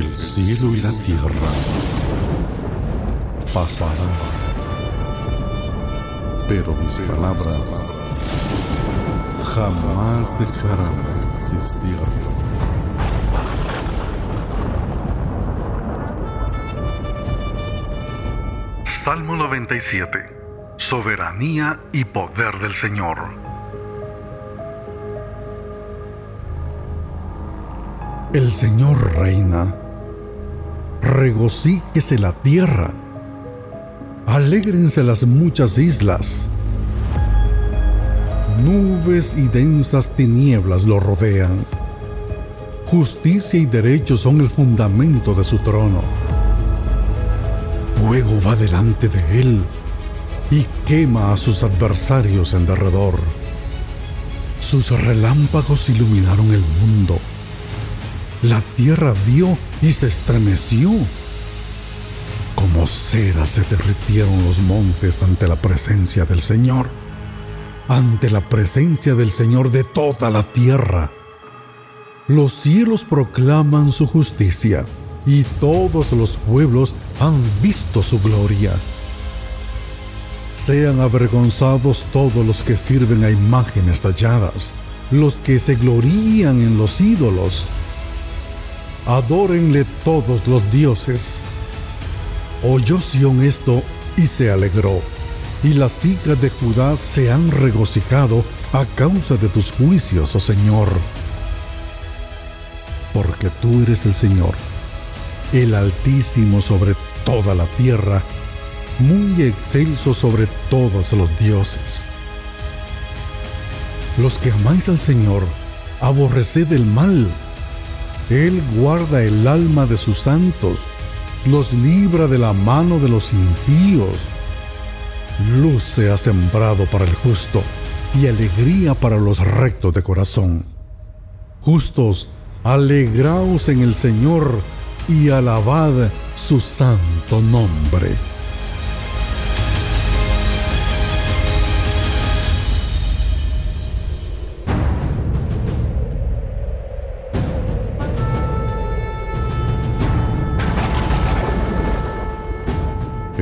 cielo y la tierra pasarán, pero mis palabras jamás dejarán de existir. Salmo 97. Soberanía y poder del Señor. El Señor reina. Regocíjese la tierra. Alégrense las muchas islas. Nubes y densas tinieblas lo rodean. Justicia y derecho son el fundamento de su trono. Fuego va delante de él y quema a sus adversarios en derredor. Sus relámpagos iluminaron el mundo la tierra vio y se estremeció. Como cera se derritieron los montes ante la presencia del Señor, ante la presencia del Señor de toda la tierra. Los cielos proclaman su justicia y todos los pueblos han visto su gloria. Sean avergonzados todos los que sirven a imágenes talladas, los que se glorían en los ídolos adórenle todos los dioses. Oyó Sión esto y se alegró, y las hijas de Judá se han regocijado a causa de tus juicios, oh Señor. Porque tú eres el Señor, el Altísimo sobre toda la tierra, muy excelso sobre todos los dioses. Los que amáis al Señor, aborreced el mal él guarda el alma de sus santos, los libra de la mano de los impíos. Luz se ha sembrado para el justo y alegría para los rectos de corazón. Justos, alegraos en el Señor y alabad su santo nombre.